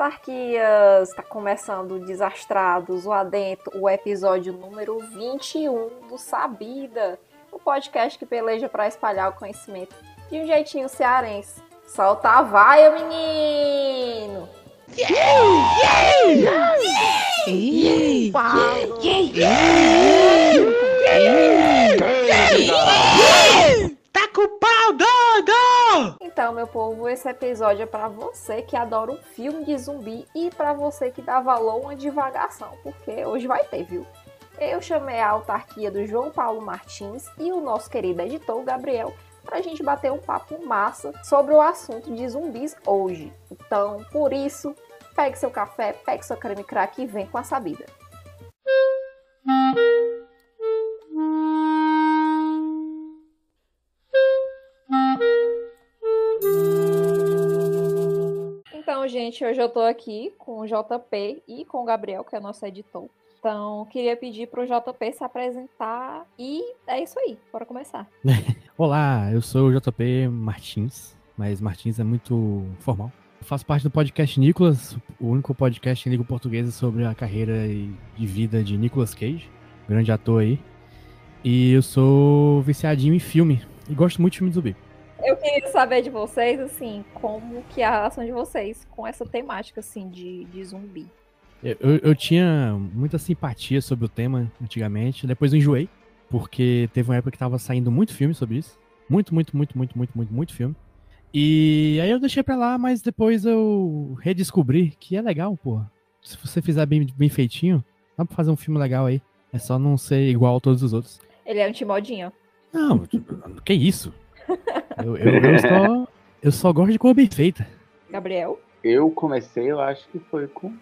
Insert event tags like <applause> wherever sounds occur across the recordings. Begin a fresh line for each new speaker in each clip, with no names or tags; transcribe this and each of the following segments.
autarquias! Está começando Desastrados, o Adentro, o episódio número 21 do Sabida, o podcast que peleja para espalhar o conhecimento de um jeitinho cearense. Solta a vaia, menino!
Tá com o pau doido!
Então, meu povo, esse episódio é para você que adora um filme de zumbi e para você que dá valor a uma divagação, porque hoje vai ter, viu? Eu chamei a autarquia do João Paulo Martins e o nosso querido editor, Gabriel, para a gente bater um papo massa sobre o assunto de zumbis hoje. Então, por isso, pegue seu café, pegue seu creme crack e vem com a sabida. Então, gente, hoje eu tô aqui com o JP e com o Gabriel, que é nosso editor. Então, queria pedir pro JP se apresentar e é isso aí, bora começar. <laughs>
Olá, eu sou o JP Martins, mas Martins é muito formal. Eu faço parte do podcast Nicolas, o único podcast em língua portuguesa sobre a carreira e vida de Nicolas Cage, grande ator aí. E eu sou viciadinho em filme e gosto muito de filme de zumbi.
Eu queria saber de vocês, assim, como que é a relação de vocês com essa temática, assim, de, de zumbi.
Eu, eu, tinha muita simpatia sobre o tema antigamente, depois eu enjoei, porque teve uma época que tava saindo muito filme sobre isso. Muito, muito, muito, muito, muito, muito, muito filme. E aí eu deixei pra lá, mas depois eu redescobri que é legal, porra. Se você fizer bem, bem feitinho, dá pra fazer um filme legal aí. É só não ser igual a todos os outros.
Ele é antimodinho.
Não, que isso? Eu, eu, eu, só, <laughs> eu só gosto de cor bem feita.
Gabriel?
Eu comecei, eu acho que foi com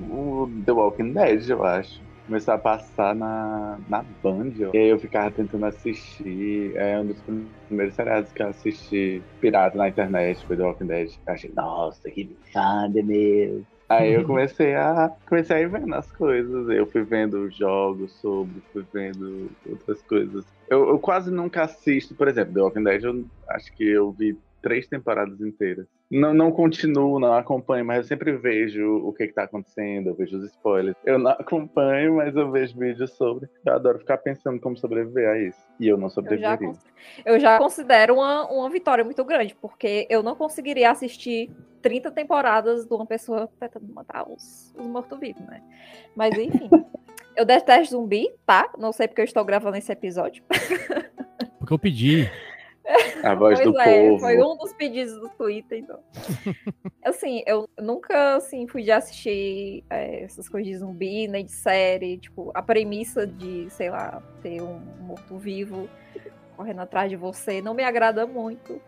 o The Walking Dead, eu acho. Começou a passar na, na Band. E aí eu ficava tentando assistir. É um dos primeiros seriados que eu assisti pirata na internet, foi The Walking Dead. Eu achei, nossa, que foda meu. Aí eu comecei a comecei a ir vendo as coisas. Eu fui vendo jogos sobre, fui vendo outras coisas. Eu, eu quase nunca assisto, por exemplo, The Walking Dead, eu acho que eu vi três temporadas inteiras. Não, não continuo, não acompanho, mas eu sempre vejo o que, está acontecendo, eu vejo os spoilers. Eu não acompanho, mas eu vejo vídeos sobre. Eu adoro ficar pensando como sobreviver a isso. E eu não sobreviveria.
Eu já, eu já considero uma, uma vitória muito grande, porque eu não conseguiria assistir 30 temporadas de uma pessoa tentando matar os, os mortos-vivos, né? Mas enfim. <laughs> eu detesto zumbi, tá? Não sei porque eu estou gravando esse episódio.
Porque eu pedi.
A voz
pois
do
é,
povo.
Foi um dos pedidos do Twitter, então. <laughs> assim, eu nunca assim, fui de assistir é, essas coisas de zumbi, nem de série. Tipo, a premissa de, sei lá, ter um morto-vivo correndo atrás de você não me agrada muito.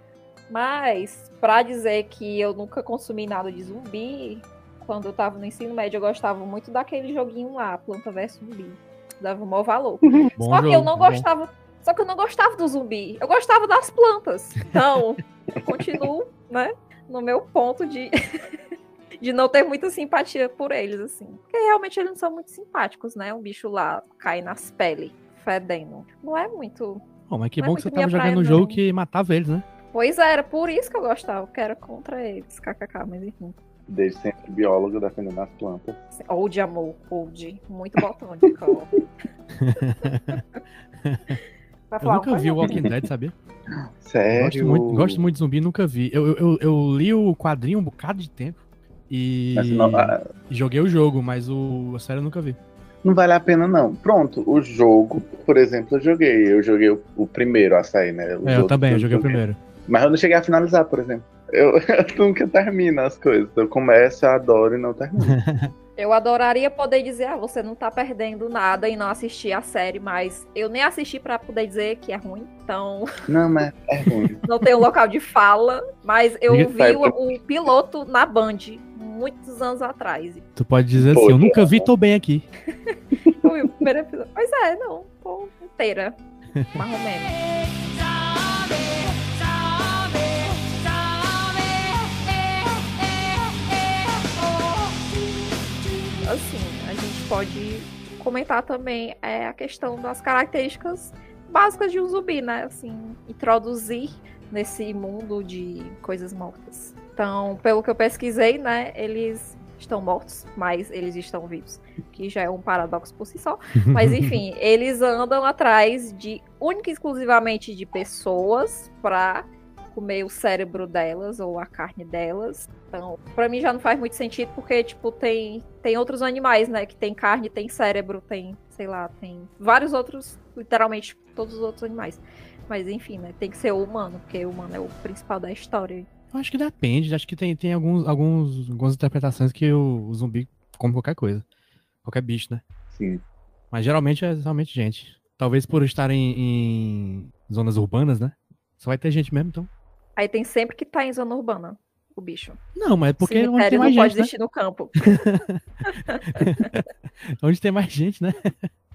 Mas, pra dizer que eu nunca consumi nada de zumbi, quando eu tava no ensino médio, eu gostava muito daquele joguinho lá, Planta vs Zumbi. Dava o maior valor.
Bom
Só que eu não
bom.
Só que eu não gostava do zumbi. Eu gostava das plantas. Então, eu <laughs> continuo, né? No meu ponto de. <laughs> de não ter muita simpatia por eles, assim. Porque realmente eles não são muito simpáticos, né? Um bicho lá cai nas peles, fedendo. Não é muito.
Bom, mas que
Não é
bom que você tava jogando um jogo que matava eles, né?
Pois é, era por isso que eu gostava, que era contra eles, kkk, mas enfim.
Desde sempre biólogo defendendo as plantas.
Old amor, old. Muito botânico. <laughs> Vai
Eu
falar
nunca
uma
vi o? Walking Dead, sabia? <laughs>
Sério?
Gosto muito, gosto muito de zumbi, nunca vi. Eu, eu, eu- eu li o quadrinho um bocado de tempo e,
ah,
e joguei o jogo, mas o, a série eu nunca vi.
não vale a pena, não. Pronto, o jogo, por exemplo, eu joguei. Eu joguei o, o primeiro a sair, né?
É, eu também, eu joguei o primeiro.
Mas eu não cheguei a finalizar, por exemplo. Eu, <laughs> eu nunca termino as coisas. Eu começo, eu adoro e não termino. <laughs>
Eu adoraria poder dizer, ah, você não tá perdendo nada e não assistir a série, mas eu nem assisti pra poder dizer que é ruim, então <laughs>
não, mas é ruim.
não tem um local de fala, mas eu vi o, o piloto na Band muitos anos atrás.
Tu pode dizer
Pô,
assim, eu nunca vi, tô bem aqui. <laughs>
Eu vi o primeiro episódio. Pois é, não, tô inteira, <laughs> mais ou menos. Assim, a gente pode comentar também é, a questão das características básicas de um zumbi, né? Assim, introduzir nesse mundo de coisas mortas. Então, pelo que eu pesquisei, né, eles estão mortos, mas eles estão vivos, que já é um paradoxo por si só. Mas <laughs> enfim, eles andam atrás de única e exclusivamente de pessoas para comer o cérebro delas ou a carne delas. Então, para mim já não faz muito sentido porque tipo tem tem outros animais, né, que tem carne, tem cérebro, tem, sei lá, tem vários outros, literalmente todos os outros animais. Mas enfim, né, tem que ser o humano, porque o humano é o principal da história.
Eu acho que depende, acho que tem, tem alguns, alguns, algumas interpretações que o, o zumbi come qualquer coisa. Qualquer bicho, né?
Sim.
Mas geralmente é realmente gente. Talvez por estarem em zonas urbanas, né? Só vai ter gente mesmo, então.
Aí tem sempre que tá em zona urbana, o bicho.
Não, mas é porque é onde
Cemitério
tem
não
mais
pode
gente, né?
existir no campo. <laughs>
Onde tem mais gente, né?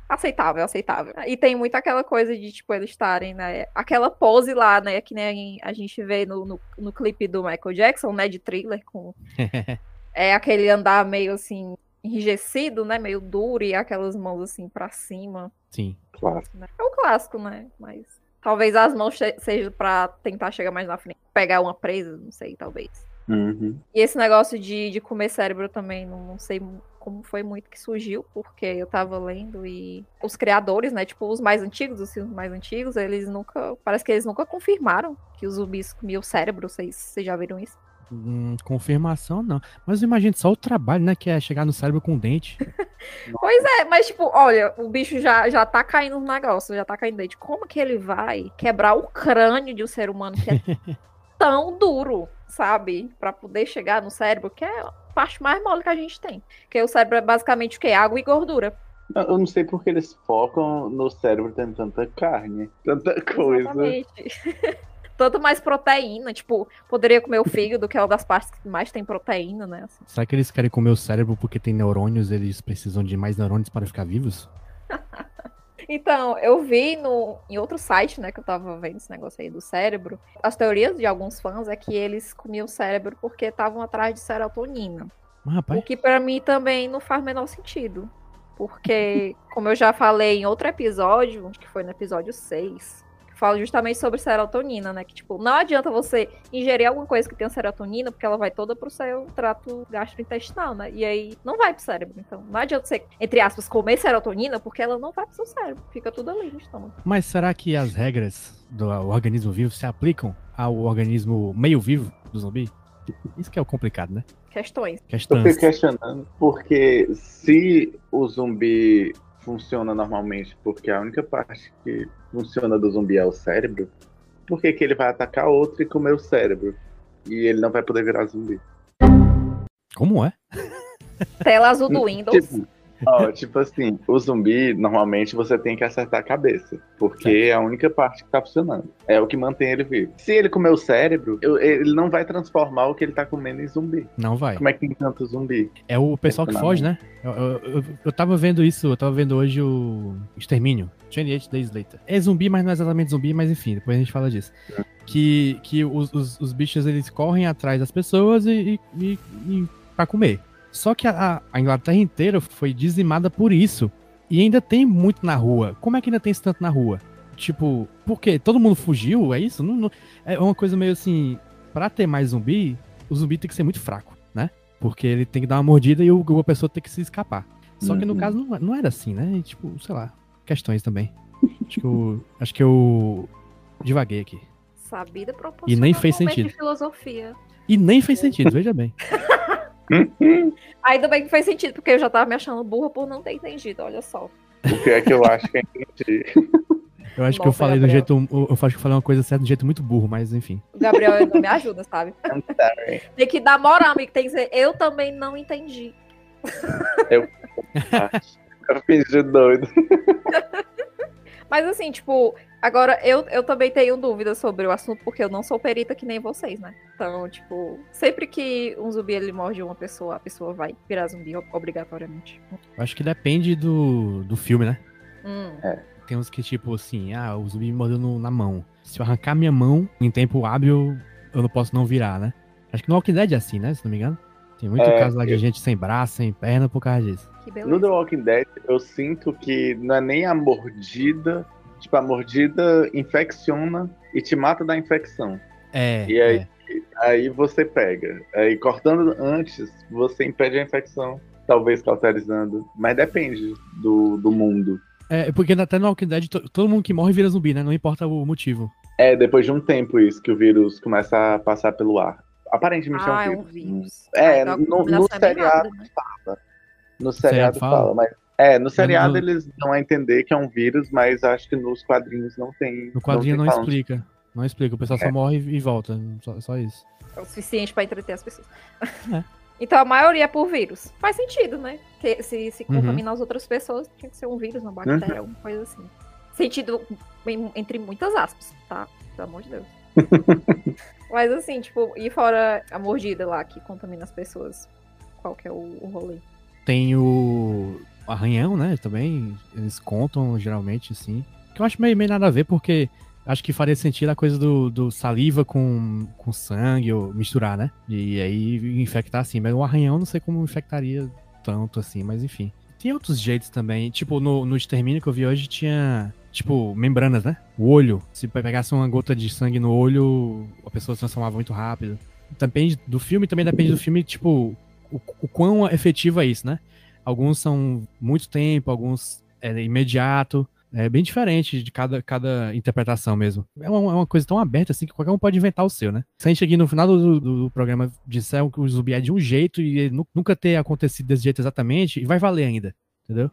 Aceitável, aceitável. E tem muito aquela coisa de, tipo, eles estarem, né? Aquela pose lá, né? Que nem a gente vê no, no, no clipe do Michael Jackson, né? De thriller, com. <laughs> É aquele andar meio assim, enrijecido, né? Meio duro e aquelas mãos assim pra cima.
Sim.
Claro.
É um clássico, né? Mas talvez as mãos seja pra tentar chegar mais na frente. Pegar uma presa, não sei, talvez.
Uhum.
E esse negócio de, de comer cérebro também, não, não sei como foi muito que surgiu, porque eu tava lendo e os criadores, né, tipo, os mais antigos, os filmes mais antigos, eles nunca, parece que eles nunca confirmaram que os zumbis comiam cérebro, vocês, vocês já viram isso?
Hum, confirmação, não. Mas imagina só o trabalho, né? Que é chegar no cérebro com dente. <laughs>
Pois é, mas tipo, olha, o bicho já, já tá caindo no negócio, já tá caindo dente. Como que ele vai quebrar o crânio de um ser humano que é <laughs> tão duro, sabe? Pra poder chegar no cérebro, que é a parte mais mole que a gente tem. Porque o cérebro é basicamente o quê? Água e gordura.
Eu eu não sei porque eles focam no cérebro tendo tanta carne, tanta coisa.
Exatamente. <laughs> Tanto mais proteína, tipo, poderia comer o fígado, que é uma das partes que mais tem proteína, né? assim.
Será que eles querem comer o cérebro porque tem neurônios, eles precisam de mais neurônios para ficar vivos? <laughs>
Então, eu vi no, em outro site, né, que eu tava vendo esse negócio aí do cérebro, as teorias de alguns fãs é que eles comiam o cérebro porque estavam atrás de serotonina. O
rapaz,
que pra mim também não faz o menor sentido. Porque, <laughs> como eu já falei em outro episódio, acho que foi no episódio 6, que fala justamente sobre serotonina, né? Que, tipo, não adianta você ingerir alguma coisa que tenha serotonina, porque ela vai toda pro seu trato gastrointestinal, né? E aí não vai pro cérebro. Então, não adianta você, entre aspas, comer serotonina, porque ela não vai pro seu cérebro. Fica tudo ali no estômago.
mas será que as regras do organismo vivo se aplicam ao organismo meio vivo do zumbi? Isso que é o complicado, né?
Questões.
Eu
Questões.
fico questionando, porque se o zumbi funciona normalmente, porque a única parte que funciona do zumbi é o cérebro, por que, que ele vai atacar outro e comer o cérebro? E ele não vai poder virar zumbi.
Como é?
Tela azul do Windows.
Tipo, ó, tipo assim, o zumbi, normalmente você tem que acertar a cabeça. Porque é a única parte que tá funcionando. É o que mantém ele vivo. Se ele comer o cérebro, eu- ele não vai transformar o que ele tá comendo em zumbi.
Não vai.
Como é que tem tanto zumbi?
É o pessoal que foge, né? Eu, eu, eu, eu tava vendo isso, eu tava vendo hoje o Extermínio, 28 Days Later. É zumbi, mas não é exatamente zumbi, mas enfim, depois a gente fala disso. Que, que os, os, os bichos, eles correm atrás das pessoas e, e, e, e pra comer. Só que a, a Inglaterra inteira foi dizimada por isso. E ainda tem muito na rua. Como é que ainda tem esse tanto na rua? Tipo, por quê? Todo mundo fugiu? É isso? Não, não- é uma coisa meio assim. Pra ter mais zumbi, o zumbi tem que ser muito fraco, né? Porque ele tem que dar uma mordida e o, a pessoa tem que se escapar. Só que no
Uhum.
caso não, não era assim, né? E, tipo, sei lá, questões também. Acho que eu, <laughs> acho que eu divaguei aqui.
Sabida proporção.
E nem fez
momento
sentido.
de filosofia.
E nem fez sentido, veja bem. <laughs>
Ainda bem que fez sentido, porque eu já tava me achando burra por não ter entendido, olha só.
O que é que eu acho que eu entendi? <laughs>
Eu acho que eu
Nossa,
falei do
Gabriel.
jeito. Eu, eu acho que eu falei uma coisa certa do jeito muito burro, mas enfim.
O Gabriel não me ajuda, sabe? <laughs> Tem que dar moral, amigo. Tem que dizer, eu também não entendi.
Eu fiz de doido. <laughs>
Mas assim, tipo, agora eu, eu também tenho dúvidas sobre o assunto, porque eu não sou perita que nem vocês, né? Então, tipo, sempre que um zumbi ele morde uma pessoa, a pessoa vai virar zumbi ob- obrigatoriamente.
Eu acho que depende do, do filme, né?
Hum.
Tem uns que, tipo assim, ah, o zumbi me mordeu no- na mão. Se eu arrancar minha mão em tempo hábil, eu não posso não virar, né? Acho que no Walking Dead é assim, né? Se não me engano. Tem muito
É,
caso lá de
eu-
gente sem braço, sem perna por causa disso.
No. The Walking Dead, eu sinto que não é nem a mordida. Tipo, a mordida infecciona e te mata da infecção.
É.
E aí?
é.
aí você pega. Aí cortando antes, você impede a infecção, talvez cauterizando. Mas depende do, do mundo.
É, porque até no Walking Dead, to- todo mundo que morre vira zumbi, né? Não importa o motivo.
É, depois de um tempo isso, que o vírus começa a passar pelo ar. Aparentemente
Ah,
é
é
um
um
vírus.
vírus.
É,
Ah, então a
no-
combinação
no
é bem
seriado-
né?
No seriado
fala?
fala, mas. É, no seriado
no-
eles dão a entender que é um vírus, mas acho que nos quadrinhos não tem.
No quadrinho não,
falando.
explica. Não explica. O pessoal
É.
só morre e volta. Só, só isso.
É o suficiente pra entreter as pessoas.
É. <laughs>
Então a maioria é por vírus. Faz sentido, né? Que se, se
Uhum.
contaminar as outras pessoas, tinha que ser um vírus, uma bactéria, alguma coisa assim. Sentido em- entre muitas aspas, tá? Pelo amor de Deus. <laughs> Mas assim, tipo, e fora a mordida lá que contamina as pessoas? Qual que é o, o rolê?
Tem o arranhão, né? Também. Eles contam geralmente, assim. Que eu acho meio, meio nada a ver, porque acho que faria sentido a coisa do, do saliva com, com sangue, ou misturar, né? E aí infectar assim. Mas o arranhão não sei como infectaria tanto assim, mas enfim. Tem outros jeitos também. Tipo, no, no extermínio que eu vi hoje tinha. Tipo, membranas, né? O olho. Se pegasse uma gota de sangue no olho, a pessoa se transformava muito rápido. Depende do filme, também depende do filme, tipo, o, o quão efetivo é isso, né? Alguns são muito tempo, alguns é imediato. É bem diferente de cada, cada interpretação mesmo. É uma, é uma coisa tão aberta assim que qualquer um pode inventar o seu, né? Se a gente aqui no final do, do, do programa disser que o zumbi é de um jeito e nunca ter acontecido desse jeito exatamente, e vai valer ainda. Entendeu?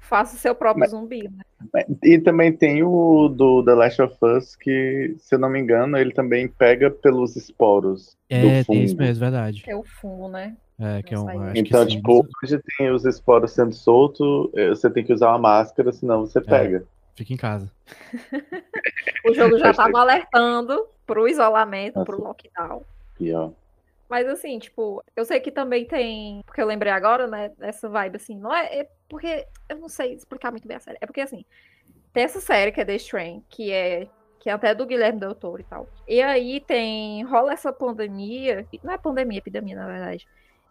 Faça o seu próprio zumbi, né?
E também tem o do The Last of Us, que, se eu não me engano, ele também pega pelos esporos
É,
do
tem
fungo.
isso mesmo, verdade.
É o fungo, né?
É, que é um,
Então,
sim.
tipo, hoje tem os esporos sendo soltos, eh, você tem que usar uma máscara, senão você pega.
Fica em casa. <laughs>
O jogo já
Hashtag.
tava alertando pro isolamento,
Nossa.
pro lockdown.
Pior.
Mas assim, tipo, eu sei que também tem. Porque eu lembrei agora, né? Dessa vibe, assim. Não é, é porque. Eu não sei explicar muito bem a série. É porque, assim. Tem essa série que é The Strain, que é. Que é até do Guilherme Del Toro e tal. E aí tem. Rola essa pandemia. Não é pandemia, é epidemia, na verdade.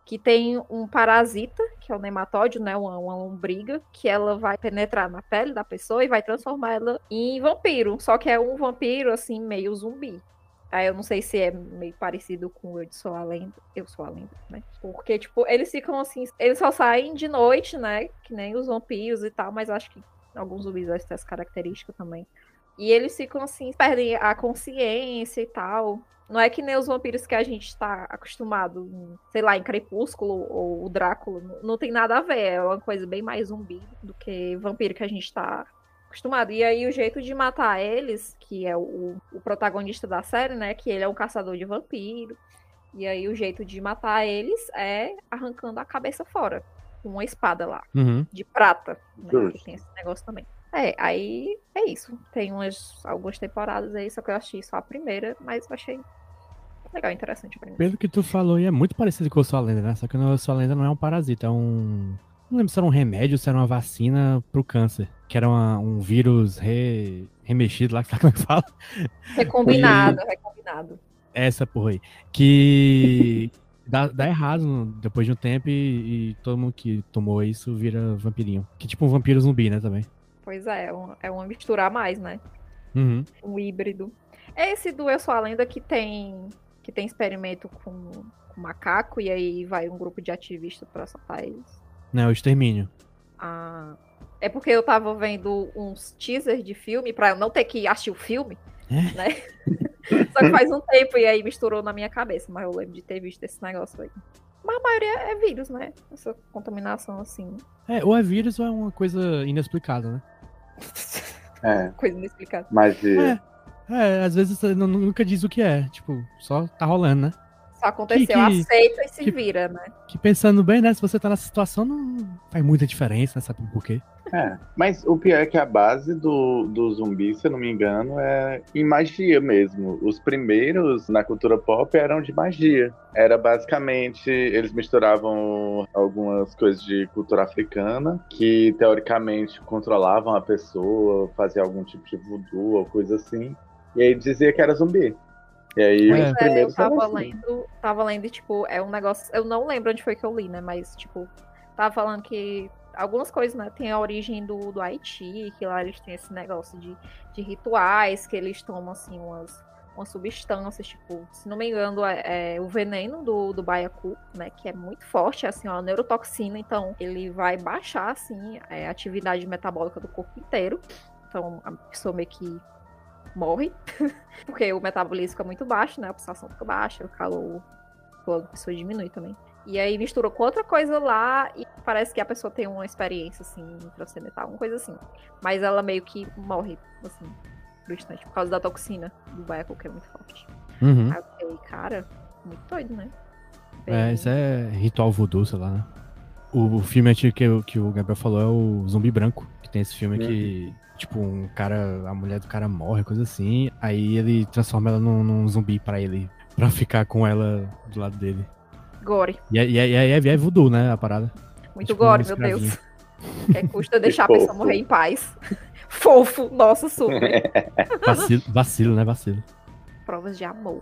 Que tem um parasita, que é o nematóide, né? Uma, uma lombriga, que ela vai penetrar na pele da pessoa e vai transformar ela em vampiro. Só que é um vampiro, assim, meio zumbi. Aí eu não sei se é meio parecido com Eu Sou a Lenda. Eu sou a lenda, né? Porque, tipo, eles ficam assim. Eles só saem de noite, né? Que nem os vampiros e tal, mas acho que alguns zumbis devem ter essa característica também. E eles ficam assim, perdem a consciência e tal. Não é que nem os vampiros que a gente tá acostumado, em, sei lá, em Crepúsculo ou o Drácula. Não, não tem nada a ver. É uma coisa bem mais zumbi do que vampiro que a gente tá acostumado. E aí o jeito de matar eles, que é o, o protagonista da série, né? Que ele é um caçador de vampiro. E aí o jeito de matar eles é arrancando a cabeça fora. Com uma espada lá,
Uhum.
de prata. Né, que tem esse negócio também. É, aí é isso. Tem umas, algumas temporadas aí, só que eu achei só a primeira, mas eu achei legal, interessante a primeira.
Pelo que tu falou, e é muito parecido com o Sua Lenda, né? Só que o Sua Lenda não é um parasita, é um. Não lembro se era um remédio ou se era uma vacina pro câncer. Que era uma- um vírus re... remexido lá, que <laughs> como é que fala?
Recombinado, recombinado.
Essa porra aí. Que dá, dá errado depois de um tempo e, e todo mundo que tomou isso vira vampirinho. Que tipo um vampiro zumbi, né, também.
Pois é, é um- é uma misturar mais, né?
Uhum.
um híbrido. É esse do Eu Sou a Lenda que tem que tem experimento com, com macaco e aí vai um grupo de ativistas pra soltar eles.
Não, é o extermínio.
Ah, é porque eu tava vendo uns teasers de filme pra eu não ter que assistir o filme,
É?
né? <laughs> Só que faz um tempo e aí misturou na minha cabeça, mas eu lembro de ter visto esse negócio aí. Mas a maioria é vírus, né? Essa contaminação assim,
É, ou é vírus ou é uma coisa inexplicável, né?
É,
coisa inexplicável.
magia.
É, é às vezes você nu- nunca diz o que é. Tipo, só tá rolando, né?
Só aconteceu,
que-
aceita e se
que-
vira, né?
Que pensando bem, né? Se você tá nessa situação, não faz muita diferença, né? Sabe por quê?
É, mas o pior é que a base do, do zumbi, se eu não me engano, é em magia mesmo. Os primeiros na cultura pop eram de magia. Era basicamente, eles misturavam algumas coisas de cultura africana, que teoricamente controlavam a pessoa, faziam algum tipo de voodoo ou coisa assim. E aí dizia que era zumbi. E aí
É.
os
É, eu
primeiros eram
tava
assim.
lendo, tava lendo, tipo, é um negócio. Eu não lembro onde foi que eu li, né? Mas, tipo, tava falando que algumas coisas, né, tem a origem do, do Haiti, que lá eles têm esse negócio de, de rituais, que eles tomam, assim, umas, uma substância, tipo, se não me engano, é, é o veneno do, do baiacu, né? Que é muito forte, é assim, ó, neurotoxina, então ele vai baixar, assim, é, a atividade metabólica do corpo inteiro. Então a pessoa meio que morre, <laughs> porque o metabolismo fica muito baixo, né? A pulsação fica baixa, o calor, o calor da pessoa diminui também. E aí misturou com outra coisa lá e parece que a pessoa tem uma experiência, assim, transcendental, alguma coisa assim. Mas ela meio que morre, assim, bastante, por causa da toxina do baiacu, que é muito forte.
Uhum.
Aí eu fiquei, cara, muito doido, né?
É,
Bem-
isso é ritual voodoo, sei lá, né? O, o filme antigo que, o- que o Gabriel falou é o Zumbi Branco, que tem esse filme que, tipo, um cara, a mulher do cara morre, coisa assim, aí ele transforma ela num, num zumbi pra ele, pra ficar com ela do lado dele.
Gore.
E é, e é, e é, e é voodoo, né, a parada.
Muito
Tipo um
gore, meu Deus. Que custa <laughs> deixar a pessoa morrer em paz. <laughs> Fofo, nossa, super. <laughs>
Vacilo, vacilo, né, vacilo.
Provas de amor.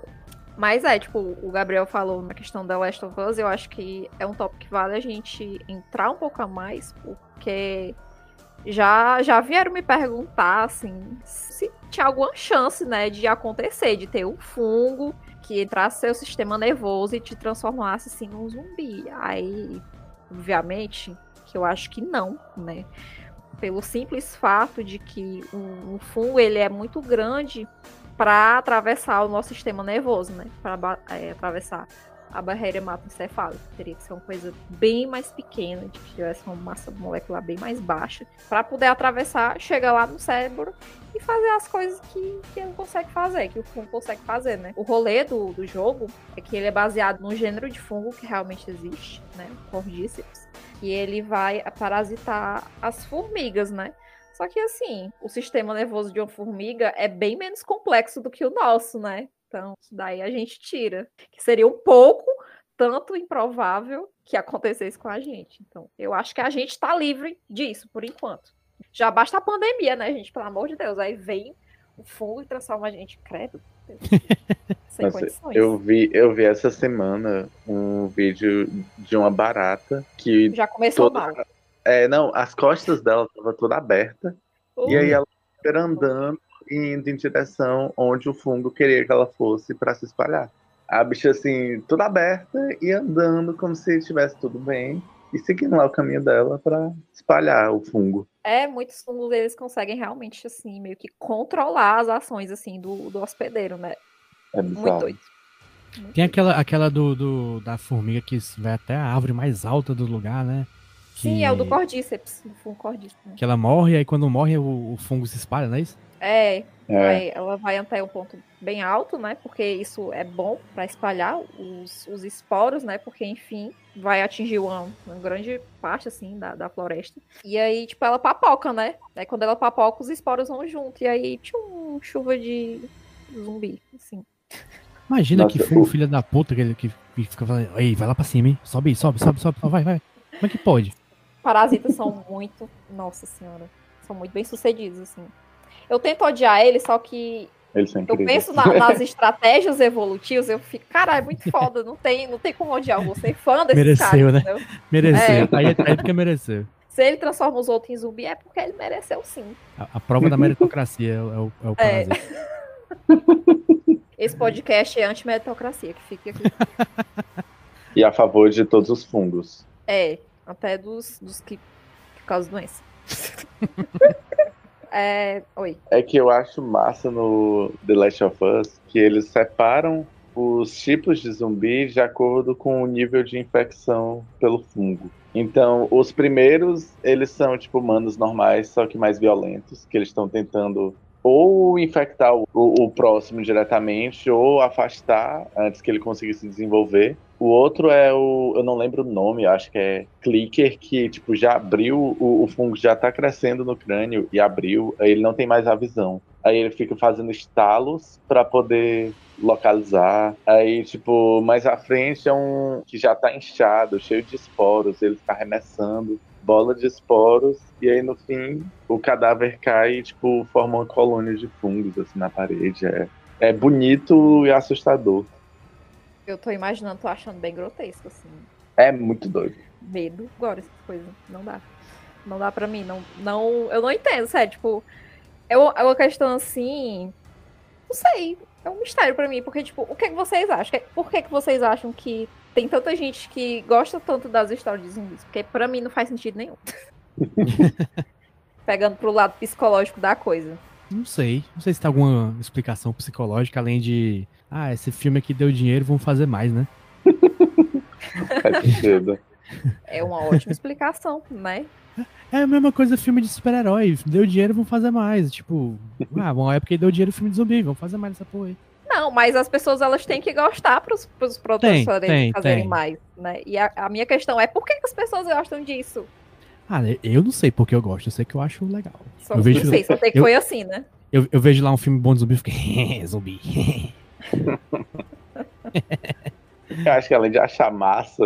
Mas é, tipo, o Gabriel falou na questão da Last of Us, eu acho que é um tópico que vale a gente entrar um pouco a mais, porque já, já vieram me perguntar, assim, se tinha alguma chance, né, de acontecer, de ter um fungo que entrasse seu sistema nervoso e te transformasse, assim, num zumbi. Aí, obviamente, que eu acho que não, né? Pelo simples fato de que um, um fungo, ele é muito grande para atravessar o nosso sistema nervoso, né? Para atravessar a barreira hematoencefálica. Teria que ser uma coisa bem mais pequena, de que tivesse uma massa molecular bem mais baixa, para poder atravessar, chegar lá no cérebro e fazer as coisas que, que ele consegue fazer, que o fungo consegue fazer, né? O rolê do, do jogo é que ele é baseado num gênero de fungo que realmente existe, né? O Cordyceps. E ele vai parasitar as formigas, né? Só que assim, o sistema nervoso de uma formiga é bem menos complexo do que o nosso, né? Então, isso daí a gente tira. Que seria um pouco, tanto improvável que acontecesse com a gente. Então, eu acho que a gente tá livre disso, por enquanto. Já basta a pandemia, né, gente? Pelo amor de Deus. Aí vem o fungo e transforma a gente, credo. <laughs> Sem
Nossa,
condições.
eu vi, eu vi essa semana um vídeo de uma barata que.
Já começou
toda-
mal.
É, não, as costas dela estavam toda aberta. E aí ela andando indo em direção onde o fungo queria que ela fosse para se espalhar. A bicha assim, toda aberta e andando como se estivesse tudo bem e seguindo lá o caminho dela para espalhar o fungo.
É, muitos fungos eles conseguem realmente, assim, meio que controlar as ações, assim, do, do hospedeiro, né?
É
Muito
bizarro.
doido. Muito
Tem
doido.
aquela, aquela do, do- da formiga que vai até a árvore mais alta do lugar, né?
Sim,
Que-
é o do Cordyceps, do fungo Cordyceps. né?
Que ela morre, aí quando morre o, o fungo se espalha, não é isso?
É,
É,
vai- ela vai até um ponto bem alto, né? Porque isso é bom para espalhar os, os esporos, né? Porque, enfim, vai atingir uma, uma grande parte, assim, da, da floresta. E aí, tipo, ela papoca, né? Aí quando ela papoca, os esporos vão junto. E aí, tchum, chuva de zumbi, assim.
Imagina
Nossa,
que fungo
o-
filha da puta que, ele- que, que fica falando, ei, vai lá pra cima, hein? Sobe aí, sobe, sobe, sobe, vai, vai. Como é que pode?
Parasitas são muito. Nossa senhora. São muito bem sucedidos, assim. Eu tento odiar eles, só que
eles são
eu
incríveis.
penso na- nas estratégias evolutivas, eu fico, cara, é muito foda, não tem, não tem como odiar, ser fã desse
Mereceu,
cara,
né?
entendeu?
Mereceu. Aí, aí porque mereceu.
Se ele transforma os outros em zumbi, é porque ele mereceu sim.
A, a prova da meritocracia é, o- é o, é o
É. Esse podcast é anti-meritocracia, que fica aqui. <laughs>
E a favor de todos os fungos.
É, até dos, dos que, que causam doença. <laughs> é, oi.
É que eu acho massa no The Last of Us que eles separam os tipos de zumbi de acordo com o nível de infecção pelo fungo. Então, os primeiros, eles são tipo humanos normais, só que mais violentos, que eles estão tentando ou infectar o, o próximo diretamente ou afastar antes que ele conseguisse se desenvolver. O outro é o, eu não lembro o nome, acho que é Clicker, que tipo já abriu, o, o fungo já tá crescendo no crânio e abriu, aí ele não tem mais a visão. Aí ele fica fazendo estalos para poder localizar. Aí, tipo, mais à frente é um que já tá inchado, cheio de esporos, ele fica arremessando bola de esporos, e aí no fim o cadáver cai e, tipo, forma uma colônia de fungos assim na parede. É, é bonito e assustador.
Eu tô imaginando, tô achando bem grotesco, assim.
É muito doido.
Medo, agora essas coisas. Não dá. Não dá pra mim. Não, não, eu não entendo, sério. Tipo, é uma, é questão assim. Não sei. é um mistério pra mim, porque, tipo, o que, é que vocês acham? Por que, que vocês acham que tem tanta gente que gosta tanto das histórias de zumbis? Porque pra mim não faz sentido nenhum. <laughs> Pegando pro lado psicológico da coisa.
Não sei. Não sei se tem alguma explicação psicológica, além de. Ah, esse filme aqui deu dinheiro, vamos fazer mais, né? <laughs>
É uma ótima explicação, né?
É a mesma coisa filme de super-herói. Deu dinheiro, vamos fazer mais. Tipo, ah, uma época que deu dinheiro filme de zumbi, vamos fazer mais essa porra aí.
Não, mas as pessoas elas têm que gostar para os produtores
tem,
fazerem
tem.
mais, né? E a, a minha questão é por que, que as pessoas gostam disso?
Ah, eu não sei porque eu gosto, eu sei que eu acho legal.
Só,
Eu vejo-
não sei, só sei que
eu-
foi assim, né?
Eu, eu vejo lá um filme bom de zumbi e fico, <laughs> zumbi. <laughs>
Eu acho que além de achar massa,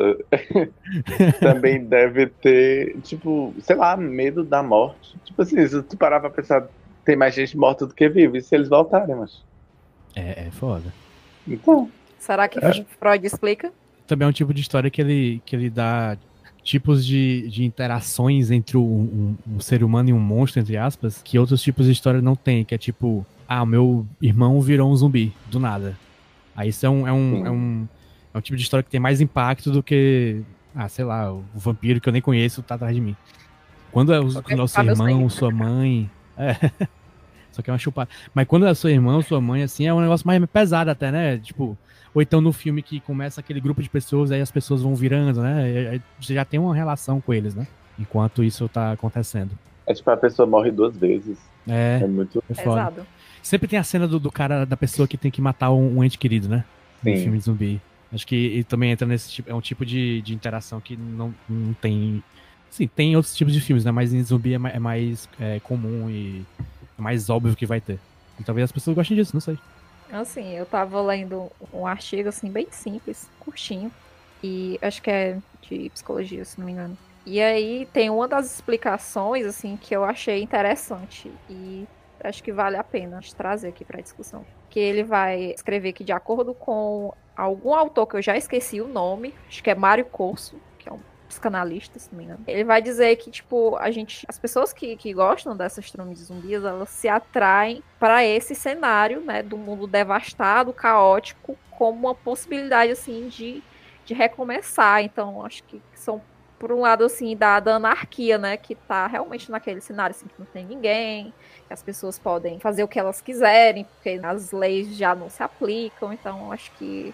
<laughs> também deve ter, tipo, sei lá, medo da morte. Tipo assim, se tu parar pra pensar, tem mais gente morta do que viva, e se eles voltarem, mas.
É, é foda.
Então,
Será que
Acho-
Freud explica?
Também é um tipo de história que ele, que ele dá tipos de, de interações entre um, um- um ser humano e um monstro, entre aspas, que outros tipos de história não tem, que é tipo, ah, meu irmão virou um zumbi, do nada. Aí isso é um, é um, é um, é um tipo de história que tem mais impacto do que, ah, sei lá, o vampiro que eu nem conheço tá atrás de mim. Quando é, o- quando é
meu
irmão, sua mãe. <laughs> É. Só que é uma chupada. Mas quando é seu irmão, sua mãe, assim, é um negócio mais pesado até, né? Tipo, ou então no filme que começa aquele grupo de pessoas, aí as pessoas vão virando, né? E aí você já tem uma relação com eles, né? Enquanto isso tá acontecendo.
é tipo a pessoa morre duas vezes.
É,
É muito.
é foda. Sempre tem a cena do, do cara, da pessoa que tem que matar um, um ente querido, né? No
Sim.
filme de zumbi. Acho que ele também entra nesse tipo. É um tipo de, de interação que não, não tem. Sim, tem outros tipos de filmes, né? Mas em zumbi é, é mais é, comum e é mais óbvio que vai ter. E talvez as pessoas gostem disso, não sei.
Assim, eu tava lendo um artigo, assim, bem simples, curtinho. E acho que é de psicologia, se não me engano. E aí tem uma das explicações, assim, que eu achei interessante. E acho que vale a pena trazer aqui pra discussão. Que ele vai escrever que, de acordo com algum autor que eu já esqueci o nome, acho que é Mário Corso, que é um psicanalista, se não me engano. Ele vai dizer que, tipo, a gente. As pessoas que, que gostam dessas tramas de zumbis, elas se atraem para esse cenário, né? Do mundo devastado, caótico, como uma possibilidade, assim, de, de recomeçar. Então, acho que são. Por um lado, assim, da, da anarquia, né? Que tá realmente naquele cenário, assim, que não tem ninguém, que as pessoas podem fazer o que elas quiserem, porque as leis já não se aplicam. Então, acho que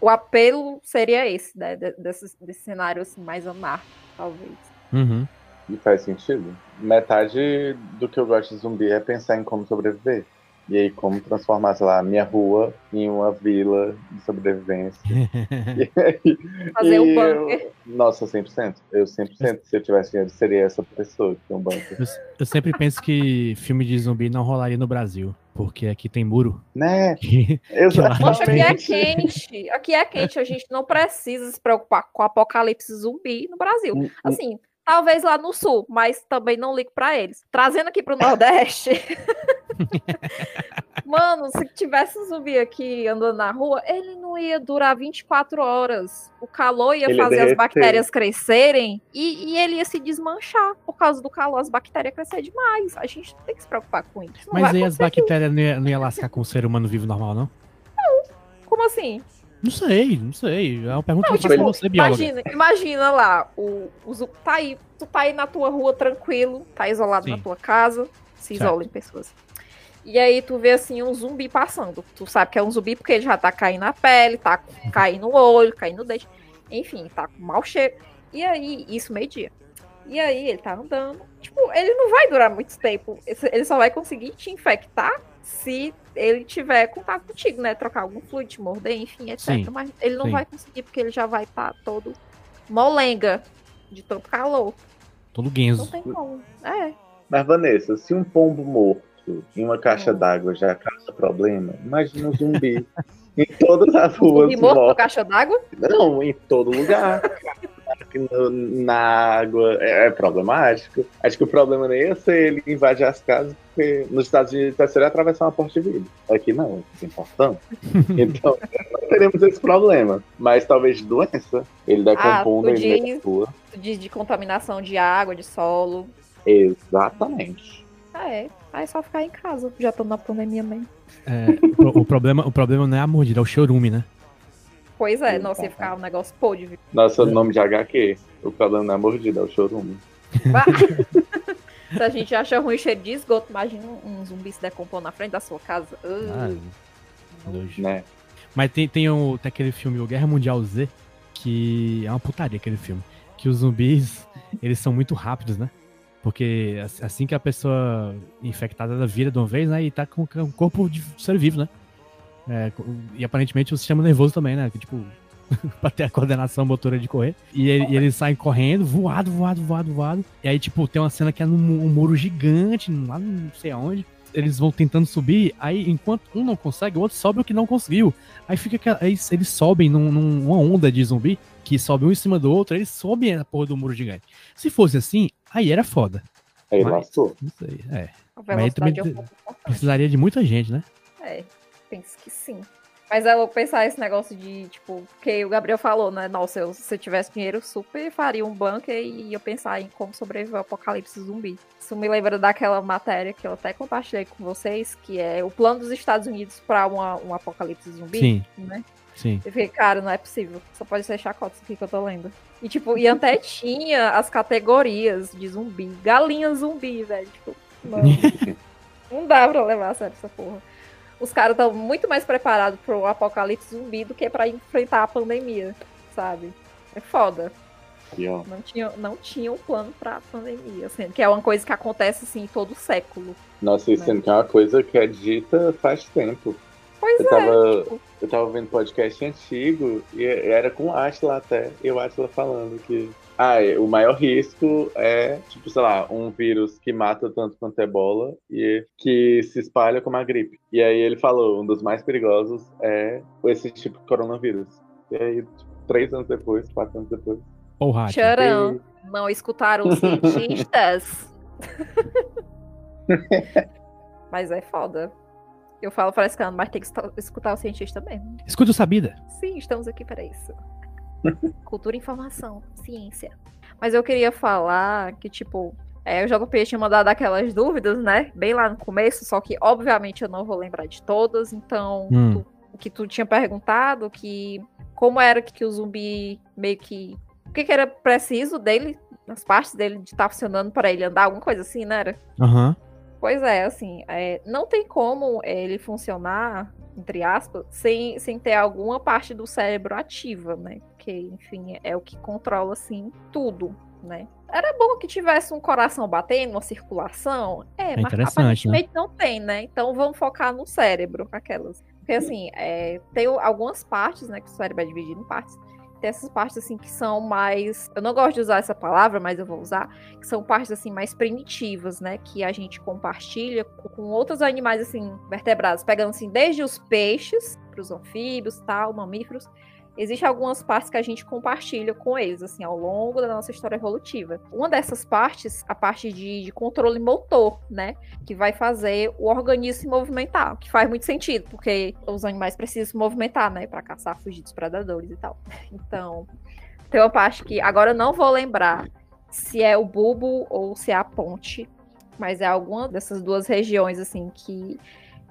o apelo seria esse, né? de- Desse, desse cenário assim, mais anárquico, talvez.
Uhum.
E faz sentido. Metade do que eu gosto de zumbi é pensar em como sobreviver. E aí, como transformar, sei lá, a minha rua em uma vila de sobrevivência. <laughs>
Fazer um
E
bunker.
eu- Nossa, 100%. Eu 100%, se eu tivesse dinheiro, seria essa pessoa que tem um bunker.
Eu, eu sempre penso que filme de zumbi não rolaria no Brasil. Porque aqui tem muro.
Né? <laughs>
Exatamente.
Poxa, aqui é quente. Aqui é quente. A gente não precisa se preocupar com o apocalipse zumbi no Brasil.
Hum, hum,
Assim, talvez lá no sul, mas também não ligo pra eles. Trazendo aqui pro Nordeste. <laughs> Mano, se tivesse um zumbi aqui andando na rua, ele não ia durar 24 horas. O calor ia
Ele
fazer as
derreter.
bactérias crescerem e, e ele ia se desmanchar. Por causa do calor, as bactérias iam crescer demais. A gente não tem que se preocupar com isso. Não
Mas aí as bactérias não ia, não ia lascar com o ser humano vivo normal, não?
Como assim?
Não sei, não sei. É uma pergunta
Não,
que eu faço
tipo,
pra você, bióloga.
Imagina, imagina lá, o, o tá aí, tu tá aí na tua rua tranquilo, tá isolado na
Sim.
tua casa, se
Certo.
isola em pessoas. E aí tu vê assim um zumbi passando. Tu sabe que é um zumbi porque ele já tá caindo na pele, tá caindo no olho, caindo no dente. Enfim, tá com mau cheiro. E aí, isso meio-dia. E aí ele tá andando. Tipo, ele não vai durar muito tempo. Ele só vai conseguir te infectar se ele tiver contato contigo, né? Trocar algum fluido, te morder, enfim, etc.
Sim,
Mas ele não
sim.
vai conseguir porque ele já vai estar todo molenga de tanto calor.
Todo
Não
guenzo.
tem como. É.
Mas, Vanessa, se um pombo morto em uma caixa
Hum.
d'água já causa problema, imagina um zumbi em todas as ruas.
Zumbi morto na caixa d'água?
Não, em todo lugar. Na água é, é problemático. Acho que o problema nem ia ser ele invadir as casas, porque nos Estados Unidos vai ser atravessar uma porta de vidro. Aqui não, isso é importante. <laughs> Então, não teremos esse problema. Mas talvez de doença, ele decompondo
tu
em meio rua.
De contaminação de água, de solo.
Exatamente.
Ah, é. Aí é só ficar em casa. Já tô na pandemia mesmo.
É, o, o problema, o problema não é a mordida, é o chorume, né?
Pois é, nossa, ia ficar um negócio podre. viu?
Nossa, nome de HQ. O problema não é mordida, é o chorume. <laughs>
Se a gente acha ruim cheiro de esgoto, imagina um zumbi se decompor na frente da sua casa.
Ah,
Uh.
Né?
Mas tem, tem, o, tem aquele filme, o Guerra Mundial Z, que é uma putaria aquele filme. Que os zumbis, eles são muito rápidos, né? Porque as- assim que a pessoa infectada ela vira de uma vez, né? E tá com o corpo de ser vivo, né? É, e aparentemente o sistema nervoso também, né? Que, tipo, <laughs> pra ter a coordenação motora de correr. E, ele- e eles saem correndo, voado, voado, voado, voado. E aí, tipo, tem uma cena que é num um muro gigante, lá não sei aonde. Eles vão tentando subir, aí enquanto um não consegue, o outro sobe o que não conseguiu. Aí fica aí eles sobem num- numa onda de zumbi, que sobe um em cima do outro, eles sobem a porra do muro gigante. Se fosse assim, aí era foda.
Aí
Mas-
lascou.
Não sei, é.
a
Mas aí também
velocidade é um.
Precisaria de muita gente, né?
É, penso que sim. Mas eu vou pensar esse negócio de, tipo, que o Gabriel falou, né? Nossa, eu, se eu tivesse dinheiro, super faria um bunker e ia pensar em como sobreviver ao apocalipse zumbi. Isso me lembra daquela matéria que eu até compartilhei com vocês, que é o plano dos Estados Unidos para um apocalipse zumbi,
Sim,
né?
Sim.
Eu fiquei, cara, não é possível. Só pode ser chacota isso aqui que eu tô lendo. E, tipo, e até <laughs> tinha as categorias de zumbi. Galinha zumbi, velho. Tipo, não. <laughs> não dá pra levar a sério essa porra. Os caras estão muito mais preparados pro apocalipse zumbi do que pra enfrentar a pandemia, sabe? É foda. Não tinha, não tinha um plano pra pandemia, assim, que é uma coisa que acontece, assim, todo século.
Nossa, isso sendo que é uma coisa que é dita faz tempo.
Pois
Eu
é.
tava,
tipo,
eu tava vendo podcast antigo e era com o Atila até. E o Atila falando que ah, é, o maior risco é, tipo, sei lá, um vírus que mata tanto quanto ebola e que se espalha como a gripe. E aí ele falou, um dos mais perigosos é esse tipo de coronavírus. E aí, tipo, três anos depois, quatro anos depois.
Porra.
Tcharam. Não escutaram os <laughs> cientistas. <laughs> Mas é foda. Eu falo frescando, mas tem que escutar- o cientista mesmo.
Escuta o Sabida.
Sim, estamos aqui para isso. <laughs> Cultura, informação, ciência. Mas eu queria falar que, tipo, é, o JP tinha mandado aquelas dúvidas, né? Bem lá no começo, só que, obviamente, eu não vou lembrar de todas. Então,
Hum.
tu- o que tu tinha perguntado, que como era que o zumbi meio que. O que, que era preciso dele, nas partes dele, de estar funcionando para ele andar, alguma coisa assim, né? Era?
Aham.
Pois é, assim, é, não tem como ele funcionar, entre aspas, sem, sem ter alguma parte do cérebro ativa, né? Porque, enfim, é o que controla, assim, tudo, né? Era bom que tivesse um coração batendo, uma circulação. É, mas
interessante,
aparentemente não tem, né? Então vamos focar no cérebro, aquelas. Porque, assim, é, tem algumas partes, né? Que o cérebro é dividido em partes. Tem essas partes, assim, que são mais. Eu não gosto de usar essa palavra, mas eu vou usar que são partes assim mais primitivas, né, que a gente compartilha com outros animais assim vertebrados, pegando assim desde os peixes para os anfíbios, tal, mamíferos. Existem algumas partes que a gente compartilha com eles, assim, ao longo da nossa história evolutiva. Uma dessas partes, a parte de, de controle motor, né? Que vai fazer o organismo se movimentar, que faz muito sentido, porque os animais precisam se movimentar, né? Para caçar, fugir dos predadores e tal. Então, tem uma parte que agora eu não vou lembrar se é o bulbo ou se é a ponte, mas é alguma dessas duas regiões assim que,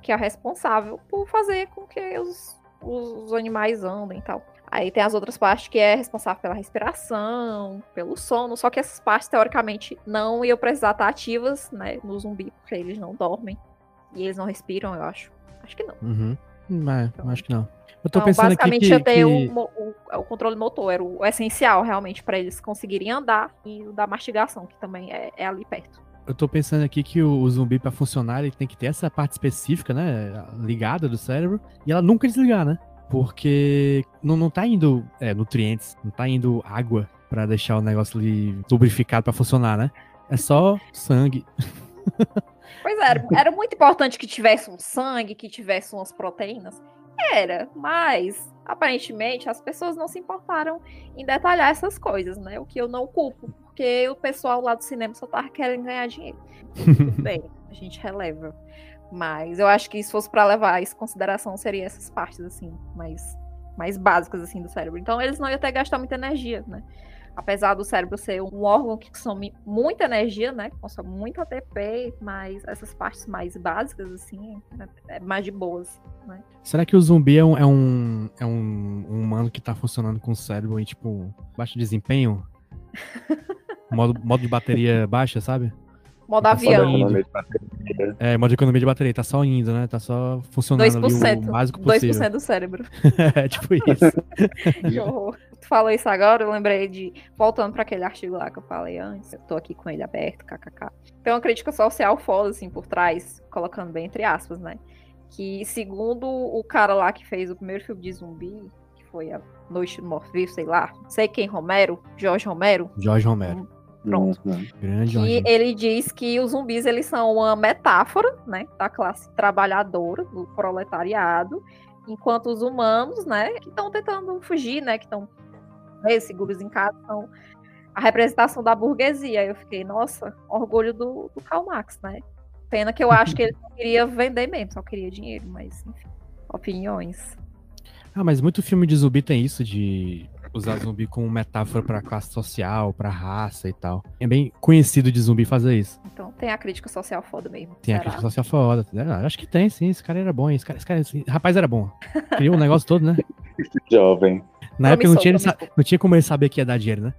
que é responsável por fazer com que os, os animais andem e tal. Aí tem as outras partes que é responsável pela respiração, pelo sono, só que essas partes teoricamente não iam precisar estar ativas, né, no zumbi, porque eles não dormem e eles não respiram, eu acho. Acho que não.
Uhum. Mas,
Então-
acho que não. Eu tô
Então,
pensando aqui
basicamente,
que,
ia ter
que-
o, o- o controle motor, era o, o essencial realmente para eles conseguirem andar e o da mastigação, que também é, é ali perto.
Eu tô pensando aqui que o, o zumbi pra funcionar ele tem que ter essa parte específica, né, ligada do cérebro e ela nunca desligar, né? Porque não, não tá indo é, nutrientes, não tá indo água pra deixar o negócio ali lubrificado pra funcionar, né? É só sangue. <laughs>
Pois é, era, era muito importante que tivesse um sangue, que tivesse umas proteínas. Era, mas aparentemente as pessoas não se importaram em detalhar essas coisas, né? O que eu não culpo, porque o pessoal lá do cinema só tava querendo ganhar dinheiro. Tudo <laughs> bem, a gente releva. Mas eu acho que se fosse pra levar isso em consideração, seria essas partes, assim, mais, mais básicas, assim, do cérebro. Então eles não iam que gastar muita energia, né? apesar do cérebro ser um órgão que consome muita energia, né? Consome muito ATP, mas essas partes mais básicas, assim, é, é mais de boas, né?
Será que o zumbi é um, é um, é um, um humano que tá funcionando com o cérebro em, tipo, baixo desempenho? <laughs> modo, modo de bateria baixa, sabe?
Modo
Tá
avião.
indo.
Economia de bateria.
É, modo de economia de bateria, tá só indo, né? Tá só funcionando ali
2%.
o básico possível.
2% do cérebro. <laughs>
é tipo isso. <laughs>
Que horror. Tu falou isso agora, eu lembrei de. Voltando para aquele artigo lá que eu falei antes, eu tô aqui com ele aberto, kkk. Tem uma crítica social foda, assim, por trás, colocando bem entre aspas, né? Que segundo o cara lá que fez o primeiro filme de zumbi, que foi a Noite do Morto-Vivo, sei lá, sei quem, Romero, Jorge Romero,
Jorge Romero.
Pronto.
Uhum.
Grande Romero.
ele diz que os zumbis eles são uma metáfora, né, da classe trabalhadora, do proletariado, enquanto os humanos, né, que estão tentando fugir, né, que estão né, seguros em casa, são a representação da burguesia. Eu fiquei, nossa, orgulho do, do Karl Marx, né? Pena que eu acho que ele não queria vender mesmo, só queria dinheiro, mas enfim, opiniões.
Ah, mas muito filme de zumbi tem isso, de usar zumbi como metáfora pra classe social, pra raça e tal. É bem conhecido de zumbi fazer isso.
Então tem a crítica social foda mesmo.
Tem a
será?
crítica social foda. É, acho que tem, sim. Esse cara era bom. Esse cara, esse cara esse rapaz era bom. Criou o negócio todo, né? <laughs>
Jovem.
Na época não tinha, ele não tinha como ele saber que ia dar dinheiro, né?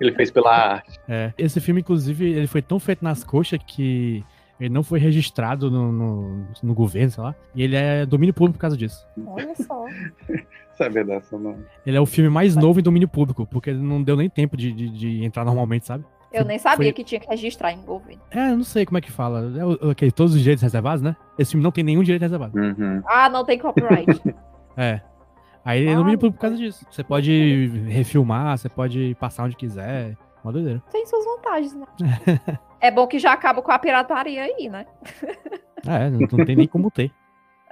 Ele fez pela arte.
É. Esse filme, inclusive, ele foi tão feito nas coxas que ele não foi registrado no, no, no governo, sei lá. E ele é domínio público por causa disso.
Olha só. <laughs>
Saber dessa não.
Ele é o filme mais novo em domínio público, porque ele não deu nem tempo de, de, de entrar normalmente, sabe?
Eu nem sabia
Foi-
que tinha que registrar em governo.
É, eu não sei como é que fala. É o- aquele, todos os direitos reservados, né? Esse filme não tem nenhum direito reservado.
Uhum.
Ah, não tem copyright. <laughs>
É. Aí ele é
Ah,
domínio público por causa disso. Você pode refilmar, você pode passar onde quiser. Uma doideira.
tem suas vantagens, né? <laughs> é bom que já acaba com a pirataria aí, né?
É, não, não tem nem como ter. <laughs>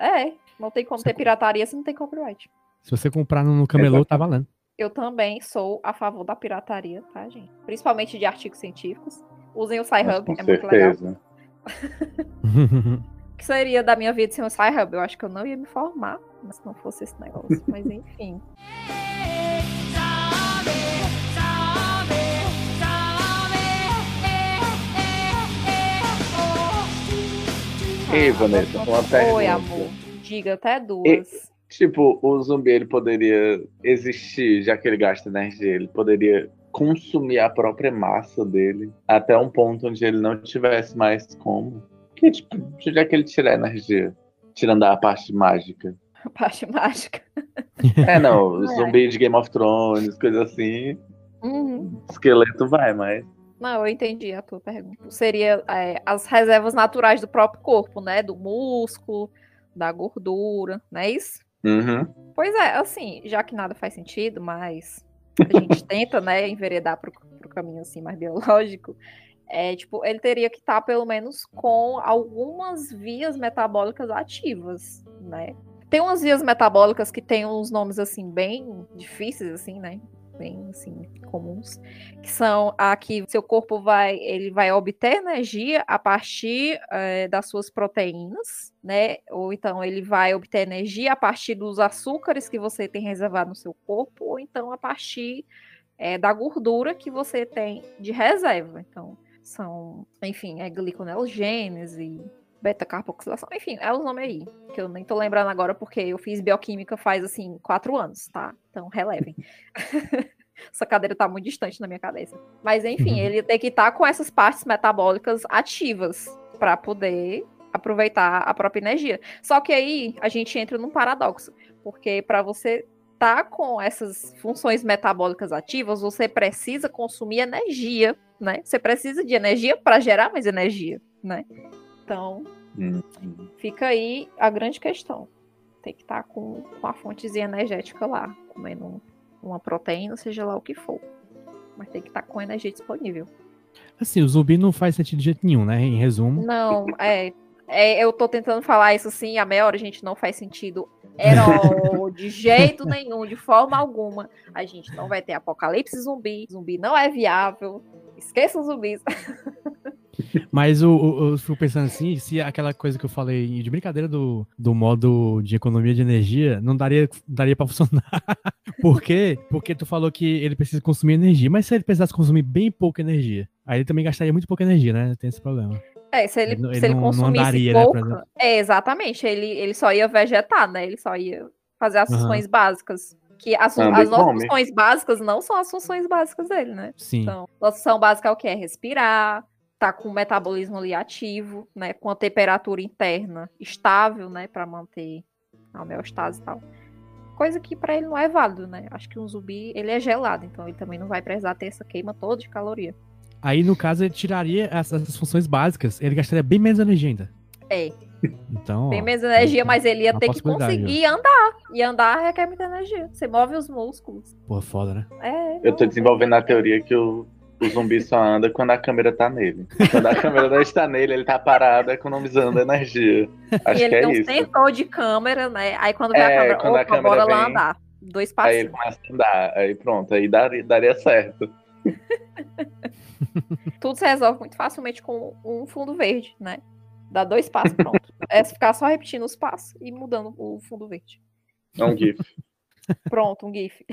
É, não tem como ter pirataria se não tem copyright.
Se você comprar no, camelô, tá valendo.
Eu também sou a favor da pirataria, tá, gente? Principalmente de artigos científicos. Usem o Sci-Hub, é muito legal.
certeza. <laughs>
O que seria da minha vida sem o Sci-Hub? Eu acho que eu não ia me formar, mas se não fosse esse negócio. Mas enfim.
Ei, Vanessa, uma
Oi,
pergunta.
amor. Diga até duas.
Tipo, o zumbi ele poderia existir, já que ele gasta energia, ele poderia consumir a própria massa dele até um ponto onde ele não tivesse mais como. Que, tipo, já que ele tira a energia, tirando a parte mágica.
A parte mágica.
É, não, <laughs> zumbi de Game of Thrones, coisa assim,
Uhum.
esqueleto vai, mas.
Não, eu entendi a tua pergunta. Seria é, as reservas naturais do próprio corpo, né? Do músculo, da gordura, não é isso?
Uhum.
Pois é, assim, já que nada faz sentido, mas a gente <laughs> tenta, né, enveredar pro, pro caminho assim mais biológico, é tipo, ele teria que estar pelo menos com algumas vias metabólicas ativas, né? Tem umas vias metabólicas que têm uns nomes assim bem difíceis assim, né? Bem assim comuns, que são a que seu corpo vai, ele vai obter energia a partir eh, das suas proteínas, né? Ou então ele vai obter energia a partir dos açúcares que você tem reservado no seu corpo, ou então a partir eh, da gordura que você tem de reserva. Então, são, enfim, é gliconeogênese, beta-carboxilação, enfim, é os nomes aí, que eu nem tô lembrando agora porque eu fiz bioquímica faz, assim, quatro anos, tá? Então, relevem. <laughs> Essa cadeira tá muito distante na minha cabeça. Mas, enfim,
Uhum.
ele tem que estar com essas partes metabólicas ativas para poder aproveitar a própria energia. Só que aí a gente entra num paradoxo, porque para você estar com essas funções metabólicas ativas, você precisa consumir energia, né? Você precisa de energia para gerar mais energia, né? Então,
Uhum.
fica aí a grande questão. Tem que estar com, com a fontezinha energética lá, comendo uma proteína, seja lá o que for. Mas tem que estar com energia disponível.
Assim, o zumbi não faz sentido de jeito nenhum, né? Em resumo.
Não, <laughs> é, é, Eu tô tentando falar isso assim, a meia hora, gente, não faz sentido. Herói, <laughs> de jeito nenhum, de forma alguma. A gente não vai ter apocalipse zumbi. Zumbi não é viável. Esqueçam zumbis. <laughs>
Mas o, o- eu fico pensando assim, se aquela coisa que eu falei de brincadeira do, do modo de economia de energia não daria, daria pra funcionar. <laughs> Por quê? Porque tu falou que ele precisa consumir energia. Mas se ele precisasse consumir bem pouca energia, aí ele também gastaria muito pouca energia, né? Tem esse problema.
É, se ele,
Ele não-
se
ele não- não
consumisse
andaria, né, por
pouca.
exemplo.
é, exatamente. Ele, ele só ia vegetar, né? Ele só ia fazer as funções básicas. Que as, as nossas funções básicas não são as funções básicas dele, né?
Sim.
Então, nossa função básica é o que? É respirar, tá com o metabolismo ali ativo, né? Com a temperatura interna estável, né? Pra manter a homeostase e tal. Coisa que pra ele não é válido, né? Acho que um zumbi, ele é gelado, então ele também não vai precisar ter essa queima toda de caloria.
Aí, no caso, ele tiraria essas, essas funções básicas, ele gastaria bem menos energia ainda.
É,
Então.
bem
ó,
menos energia, mas ele ia ter que conseguir andar. E andar requer muita energia. Você move os músculos.
Porra, foda, né?
É.
Eu tô desenvolvendo a teoria que o, o zumbi só anda quando a câmera tá nele. Quando a câmera não está nele, ele tá parado economizando energia. Acho
E ele
que é
tem um
isso.
sensor de câmera, né? Aí quando vem a
É,
câmera,
quando a
opa,
câmera
bora lá
vem,
andar. Dois
Aí ele começa a andar, aí pronto, aí daria, daria certo. <laughs>
Tudo se resolve muito facilmente com um fundo verde, né? Dá dois passos, pronto. é ficar só repetindo os passos e mudando o fundo verde.
É um GIF.
Pronto, um GIF.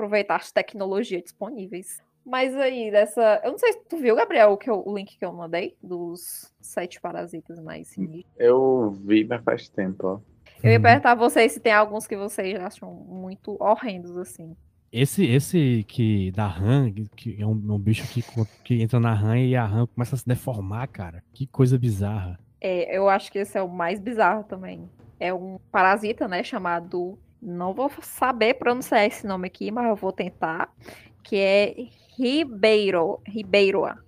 Aproveitar as tecnologias disponíveis. Mas aí, dessa. Eu não sei se tu viu, Gabriel, o, que eu- o link que eu mandei dos sete parasitas mais sinistros.
Eu vi, mas faz tempo, ó.
Eu ia
Uhum.
perguntar a vocês se tem alguns que vocês acham muito horrendos, assim.
Esse, esse que da rã, que é um, um bicho que, que entra na rã e a rã começa a se deformar, cara. Que coisa bizarra.
É, eu acho que esse é o mais bizarro também. É um parasita, né, chamado. Não vou saber pronunciar esse nome aqui, mas eu vou tentar. Que é Ribeiro. Ribeiroa.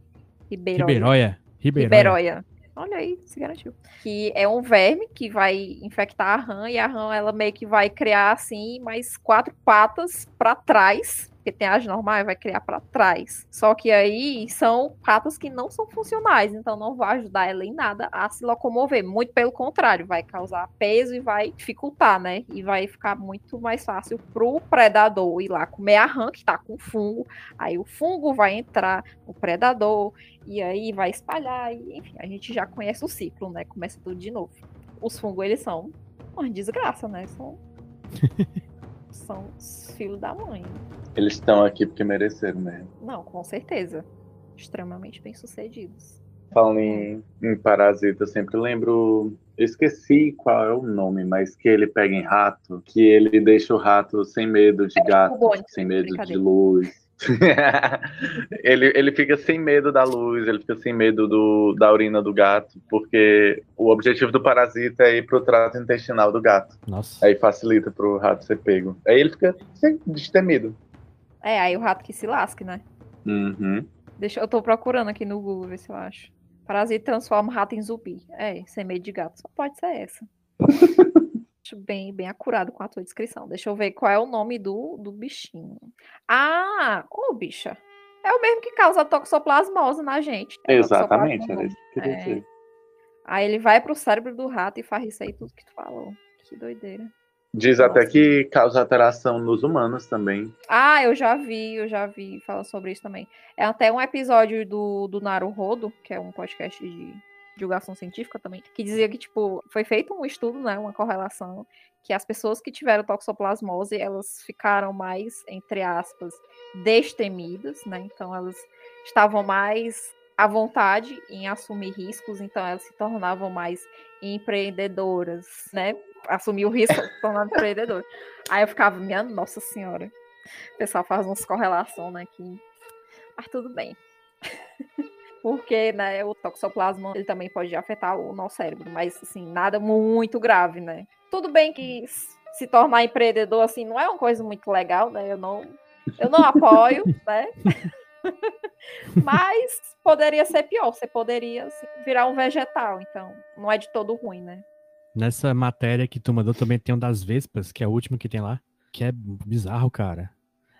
Ribeiroia. Ribeiroia. Olha aí, se garantiu. Que é um verme que vai infectar a rã e a rã ela meio que vai criar assim mais quatro patas para trás, porque tem as normais, vai criar para trás. Só que aí são patas que não são funcionais, então não vai ajudar ela em nada a se locomover. Muito pelo contrário, vai causar peso e vai dificultar, né? E vai ficar muito mais fácil pro predador ir lá comer a rã que tá com fungo. Aí o fungo vai entrar no predador e aí vai espalhar, e, enfim, a gente já conhece o ciclo, né? Começa tudo de novo. Os fungos, eles são uma desgraça, né? São, <laughs> são os filhos da mãe.
Eles estão aqui porque mereceram mesmo.
Não, com certeza. Extremamente bem sucedidos.
Falando em, em parasita, eu sempre lembro. Eu esqueci qual é o nome, mas que ele pega em rato, que ele deixa o rato sem medo de gato,
bubônio,
sem medo de luz. <laughs> ele, ele fica sem medo da luz, ele fica sem medo do, da urina do gato, porque o objetivo do parasita é ir pro trato intestinal do gato.
Nossa.
Aí facilita pro rato ser pego. Aí ele fica sem destemido.
É, aí o rato que se lasque, né?
Uhum.
Deixa, eu tô procurando aqui no Google, ver se eu acho. Parasita transforma o rato em zumbi. É, sem medo de gato. Só pode ser essa. <laughs> Acho bem, bem acurado com a tua descrição. Deixa eu ver qual é o nome do, do bichinho. Ah, ô bicha. É o mesmo que causa toxoplasmose na gente. É
Exatamente, era isso que eu queria
É.
dizer.
Aí ele vai pro cérebro do rato e faz isso aí tudo que tu falou. Que doideira.
Diz até que causa alteração nos humanos também.
Ah, eu já vi, eu já vi falar sobre isso também. É até um episódio do, do Naruhodo, que é um podcast de divulgação científica também, que dizia que, tipo, foi feito um estudo, né, uma correlação, que as pessoas que tiveram toxoplasmose, elas ficaram mais, entre aspas, destemidas, né, então elas estavam mais à vontade em assumir riscos, então elas se tornavam mais empreendedoras, né, assumir o risco se tornando empreendedora. Aí eu ficava, minha nossa senhora, o pessoal faz umas correlação, né, que... Mas tudo bem. <laughs> Porque, né, o toxoplasma, ele também pode afetar o nosso cérebro, mas, assim, nada muito grave, né? Tudo bem que se tornar empreendedor, assim, não é uma coisa muito legal, né? Eu não, eu não apoio, <laughs> né? <laughs> mas poderia ser pior, você poderia assim, virar um vegetal, então não é de todo ruim, né?
Nessa matéria que tu mandou também tem um das vespas, que é a última que tem lá, que é bizarro, cara.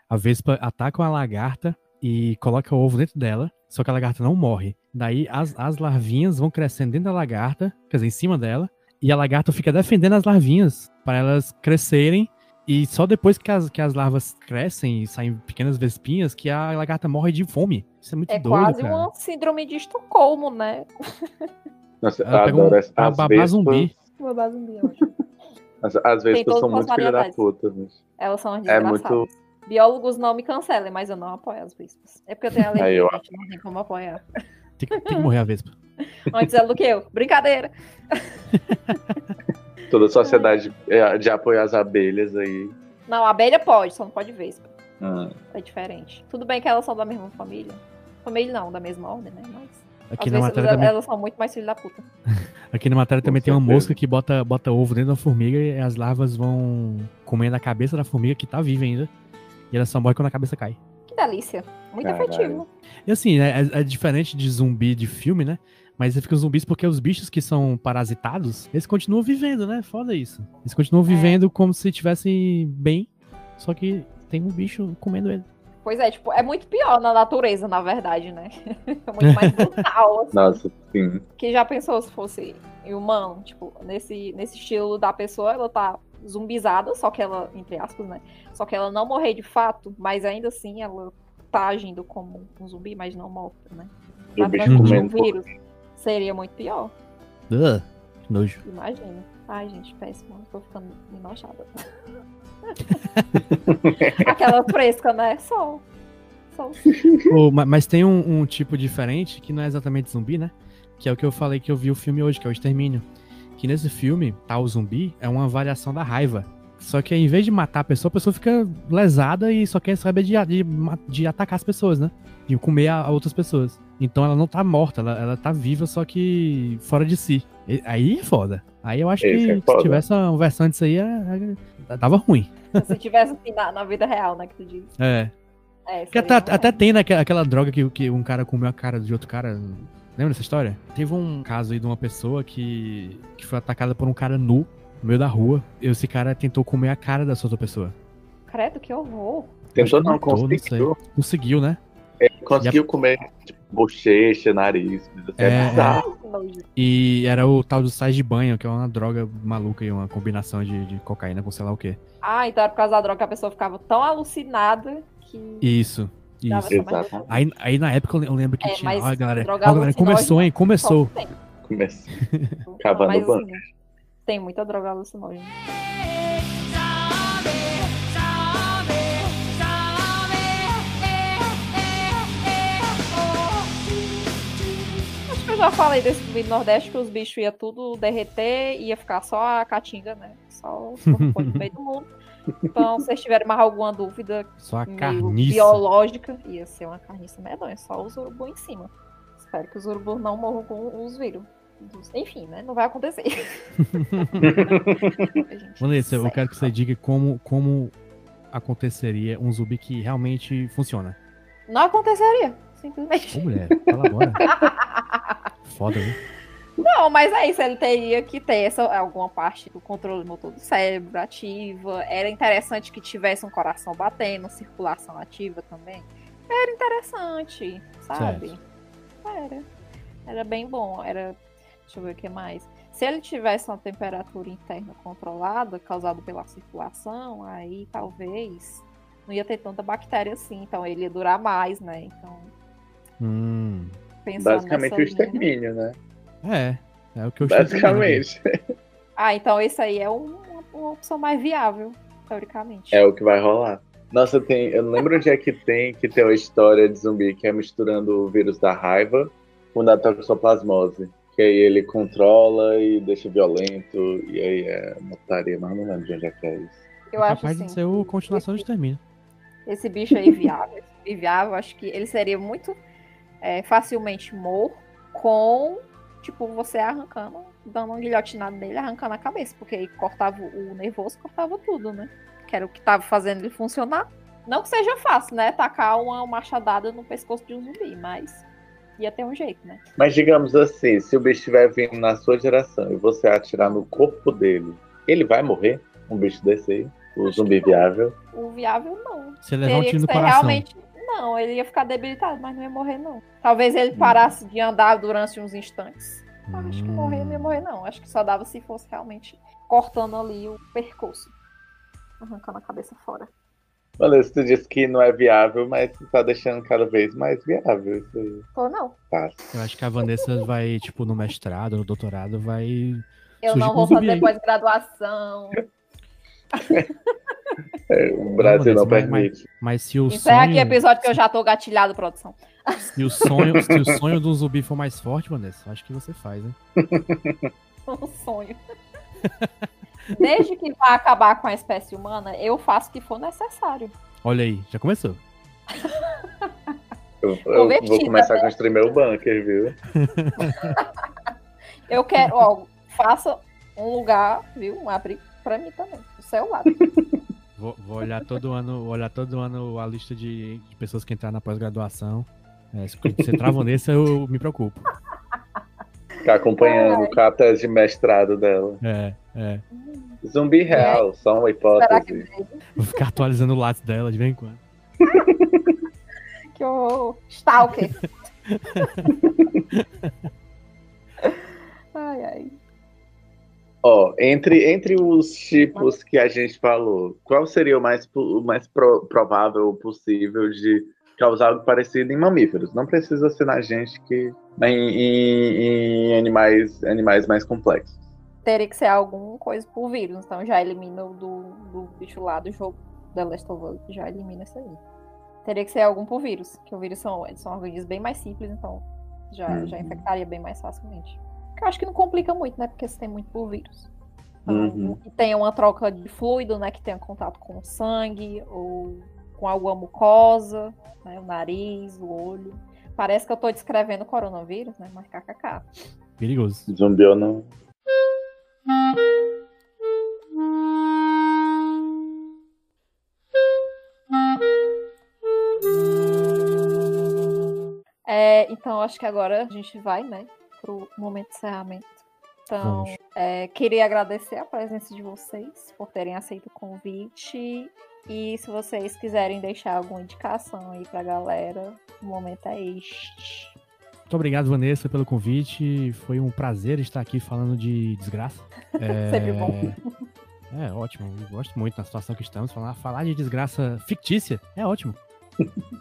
A vespa ataca uma lagarta e coloca o ovo dentro dela, só que a lagarta não morre. Daí as, as larvinhas vão crescendo dentro da lagarta, quer dizer, em cima dela, e a lagarta fica defendendo as larvinhas para elas crescerem E só depois que as, que as larvas crescem e saem pequenas vespinhas que a lagarta morre de fome. Isso é muito
É
doido,
quase
cara.
uma síndrome de Estocolmo, né?
Nossa,
Ela pega um-
adoro essa.
uma
As
babá
vespas,
zumbi.
Base zumbi, eu acho.
as, as vespas são
as
muito filha da puta.
Elas são as
É muito-
Biólogos não me cancelem, mas eu não apoio as vespas. É porque eu tenho <laughs> alergia,
Aí eu-
gente, não tem como apoiar.
Tem, que- tem que morrer a vespa. <laughs>
Antes ela do que eu. Brincadeira. <laughs>
Toda a sociedade é, de apoiar as abelhas aí.
Não, abelha pode, só não pode vespa.
Ah,
É diferente. Tudo bem que elas são da mesma família. Família não, da mesma ordem, né? Mas
Aqui
às
na matéria
elas,
também,
elas são muito mais filho da puta.
aqui na matéria
Com
também tem uma mosca que bota, bota ovo dentro da formiga e as larvas vão comendo a cabeça da formiga que tá viva ainda. E ela só morre quando a cabeça cai.
Que delícia. Muito
Caralho.
efetivo.
E assim, é, é- é diferente de zumbi de filme, né? Mas fica zumbis porque os bichos que são parasitados, eles continuam vivendo, né? Foda isso. Eles
É.
continuam vivendo como se estivessem bem, só que tem um bicho comendo ele.
Pois é, tipo, é muito pior na natureza, na verdade, né? <laughs> É muito mais brutal, <laughs> assim.
nossa, sim.
Que já pensou se fosse humano, tipo, nesse, nesse estilo da pessoa, ela tá zumbizada, só que ela, entre aspas, né? Só que ela não morrer de fato, mas ainda assim ela tá agindo como um zumbi, mas não morta, né?
O
Pra
bicho
transmitir um vírus seria muito pior,
Ugh, que nojo.
imagina. Ai, gente, péssimo. Tô ficando enojada. <laughs> Aquela fresca, né? Só. Só
Pô, ma- mas tem um, um tipo diferente que não é exatamente zumbi, né? Que é o que eu falei que eu vi o filme hoje, que é o Extermínio. Que nesse filme, tal zumbi é uma variação da raiva. Só que em vez de matar a pessoa, a pessoa fica lesada e só quer saber de, de, de atacar as pessoas, né? De comer a, a outras pessoas. Então ela não tá morta, ela, ela tá viva, só que fora de si. E- aí é foda. Aí eu acho
Esse
que
é
se tivesse uma versão disso aí, é- é- tava ruim.
se tivesse assim na, na vida real, né? Que tu diz.
É.
É,
até, até tem, né, aquela, aquela droga que, que um cara comeu a cara de outro cara. Lembra dessa história? Teve um caso aí de uma pessoa que, que foi atacada por um cara nu no meio da rua. E esse cara tentou comer a cara dessa outra pessoa.
Credo, que horror.
Tentou não,
matou, não
conseguiu.
Conseguiu, né?
Conseguiu comer tipo, bochecha, nariz. Assim,
É,
é
nojo.
E era o tal do sais de banho, que é uma droga maluca e uma combinação de, de cocaína com sei lá o quê.
Ah, então era por causa da droga que a pessoa ficava tão alucinada que.
Isso, isso.
Exato.
Aí, aí na época eu le- eu lembro que
É,
tinha. Olha, galera, ó, galera, começou, hein? Começou.
Não,
Cavando
mas,
banco.
assim, tem muita droga alucinógena. Acho que eu já falei desse do Nordeste que os bichos iam tudo derreter e ia ficar só a caatinga, né? Só os corpos no meio do mundo. Então, se vocês tiverem mais alguma dúvida
Só a
meio
carniça.
biológica, ia ser uma carniça medonha, só os urubus em cima. Espero que os urubus não morram com os vírus. Enfim, né? Não vai acontecer. <laughs>
Vanessa, eu quero que você diga como, como aconteceria um zumbi que realmente funciona.
Não aconteceria, simplesmente.
Ô, mulher, fala agora. <laughs> Foda, viu?
Não, mas é isso, ele teria que ter essa, alguma parte do controle motor do cérebro ativa. Era interessante que tivesse um coração batendo, circulação ativa também. Era interessante, sabe? Era. Era bem bom. Era. Deixa eu ver o que mais. Se ele tivesse uma temperatura interna controlada, causada pela circulação, aí talvez não ia ter tanta bactéria assim. Então ele ia durar mais, né? Então,
Hum,
pensando
Basicamente o extermínio, né?
É, é o que eu.
Basicamente. <laughs>
Ah, então esse aí é um- uma, opção mais viável, teoricamente.
É o que vai rolar. Nossa, tem. Eu não lembro onde é que tem que tem uma história de zumbi que é misturando o vírus da raiva com da toxoplasmose. Que aí ele controla e deixa violento. E aí é notaria, mas não lembro de onde é que é isso.
Eu
é
acho
capaz
assim,
de ser o continuação do extermínio.
esse bicho aí viável, esse zumbi viável, acho que ele seria muito é, facilmente morto com, tipo, você arrancando, dando uma guilhotinada nele, arrancando a cabeça, porque aí cortava o nervoso, cortava tudo, né? Que era o que tava fazendo ele funcionar. Não que seja fácil, né? Tacar uma machadada no pescoço de um zumbi, mas ia ter um jeito, né?
Mas digamos assim, se o bicho estiver vindo na sua direção e você atirar no corpo dele, ele vai morrer? Um bicho desse aí? O
Acho
zumbi viável?
O viável não.
Você levar um
Teria
tiro
que
no
ser
coração.
realmente. Não, ele ia ficar debilitado, mas não ia morrer, não. Talvez
Hum.
ele parasse de andar durante uns instantes. Mas acho que morrer não ia
Hum.
morrer, não. Acho que só dava se fosse realmente cortando ali o percurso. arrancando a cabeça fora.
Vanessa, tu disse que não é viável, mas tu tá deixando cada vez mais viável isso aí.
Tô não.
Tá.
Eu acho que a Vanessa vai, tipo, no mestrado, no doutorado, vai.
Eu não vou fazer pós-graduação.
É, o Brasil não,
mas-
permite.
Mas se o
Encerra
sonho.
aqui episódio que eu já tô gatilhado, produção.
Se o sonho, se o sonho do zumbi for mais forte, Vanessa, acho que você faz, hein? <laughs>
Um sonho. Desde que vai acabar com a espécie humana, eu faço o que for necessário.
Olha aí, já começou.
Eu, eu vou começar a
né?
construir meu bunker, viu?
Eu quero, ó, faça um lugar, viu? Um abrigo pra mim também, seu lado. <laughs>
Vou, vou olhar todo ano, olhar todo ano a lista de, de pessoas que entraram na pós-graduação. É, se você trava nesse, eu me preocupo.
Ficar acompanhando com a tese de mestrado dela.
É, é.
Zumbi real, só uma
Será que
hipótese.
Vou ficar atualizando o lápis dela de vez em quando. <laughs>
que o Stalker. <laughs> ai, ai.
Ó, entre, entre os tipos que a gente falou, qual seria o mais, o mais pro- provável possível de causar algo parecido em mamíferos? Não precisa ser na gente que. Em, em- em animais, animais mais complexos.
Teria que ser algum coisa por vírus, então já elimina o do, do bicho lá do jogo da Last of Us, já elimina isso aí. Teria que ser algum por vírus, que o vírus são, são organismos bem mais simples, então já,
Uhum.
já infectaria bem mais facilmente. Eu acho que não complica muito, né? Porque se tem muito por vírus. Então,
Uhum.
Que tenha uma troca de fluido, né? Que tenha contato com o sangue ou com alguma mucosa, né? O nariz, o olho. Parece que eu tô descrevendo o coronavírus, né? Mas kkk.
Perigoso.
Zumbi ou não.
É, então, acho que agora a gente vai, né, pro momento de encerramento. Então, é, queria agradecer a presença de vocês por terem aceito o convite. E se vocês quiserem deixar alguma indicação aí pra galera, o momento é este.
Muito obrigado, Vanessa, pelo convite. Foi um prazer estar aqui falando de desgraça. É... <laughs>
Sempre bom.
É ótimo. Eu gosto muito na situação que estamos. Falar, falar de desgraça fictícia é ótimo.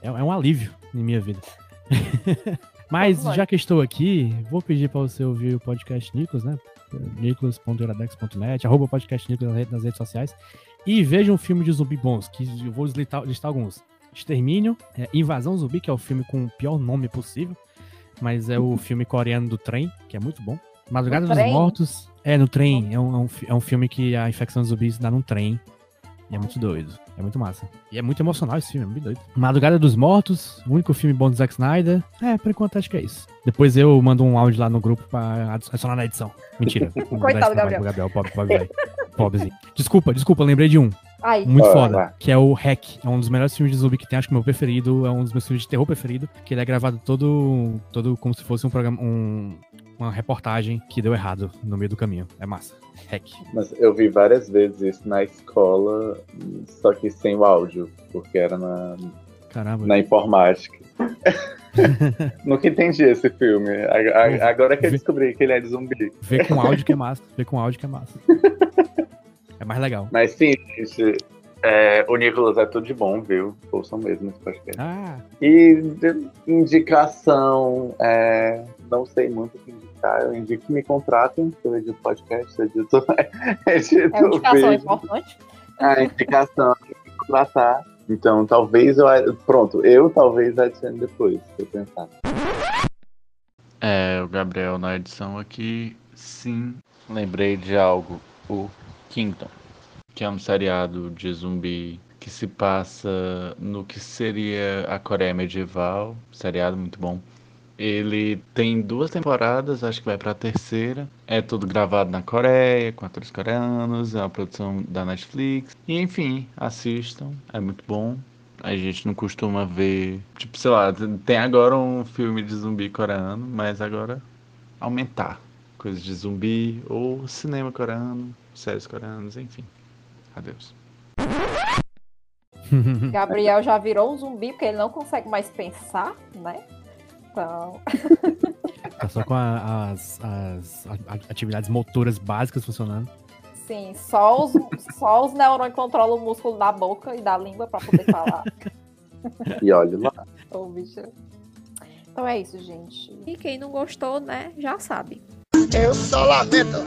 É, é um alívio em minha vida. <laughs> Mas já que estou aqui, vou pedir para você ouvir o podcast Nicolas, né? nicolas.iradex.net, arroba podcast Nicolas nas redes- sociais. E veja um filme de zumbi bons, que eu vou listar, listar alguns. Extermínio, é, Invasão Zumbi, que é o filme com o pior nome possível. Mas é o filme coreano do trem, que é muito bom. Madrugada dos? Mortos. É, no trem. É um, é, um, é um filme que a infecção de zumbis dá num trem. E é muito doido. É muito massa. E é muito emocional esse filme, é muito doido. Madrugada dos Mortos, o único filme bom do Zack Snyder. É, por enquanto acho que é isso. Depois eu mando um áudio lá no grupo pra adicionar na edição. Mentira. <laughs> Trabalho
Gabriel.
Gabriel, pobre, pobre, velho. Pobrezinho. Desculpa, desculpa, lembrei de um.
Aí,
Muito foda. Que é o Hack. É um dos melhores filmes de zumbi que tem. Acho que o meu preferido. É um dos meus filmes de terror preferido. Que ele é gravado todo, todo como se fosse um programa. Um, uma reportagem que deu errado no meio do caminho. É massa. Hack.
Mas eu vi várias vezes isso na escola, só que sem o áudio, porque era na,
Caramba.
na informática. <laughs> Nunca entendi esse filme. A- a- Agora que eu descobri que ele é de zumbi.
Vê com áudio que é massa. Vê com áudio que é massa. <laughs> É mais legal.
Mas sim, gente, é, o Nicolas é tudo de bom, viu? Ouçam mesmo esse podcast.
Ah,
E indicação, é, não sei muito o que indicar. Eu indico que me contratem, eu edito podcast, eu edito, <laughs> edito
é uma indicação
vídeo.
importante.
A indicação é me contratar. Então, talvez eu. Pronto, eu talvez adicione depois, se eu pensar.
É, o Gabriel na edição aqui, sim. Lembrei de algo, o Kingdom, que é um seriado de zumbi que se passa no que seria a Coreia medieval, seriado muito bom. Ele tem duas temporadas, acho que vai pra terceira. É tudo gravado na Coreia, com atores coreanos, é uma produção da Netflix. E enfim, assistam, é muito bom. A gente não costuma ver. Tipo, sei lá, tem agora um filme de zumbi coreano, mas agora aumentar coisas de zumbi ou cinema coreano, séries coreanas, enfim. Adeus. <laughs>
Gabriel já virou um zumbi porque ele não consegue mais pensar, né? Então,
tá só com a- as, as atividades motoras básicas funcionando.
Sim, só os, só os neurônios controlam o músculo da boca e da língua pra poder falar.
E olha lá.
Ô, bicho. Então é isso, gente. E quem não gostou, né, já sabe.
Eu só lamento.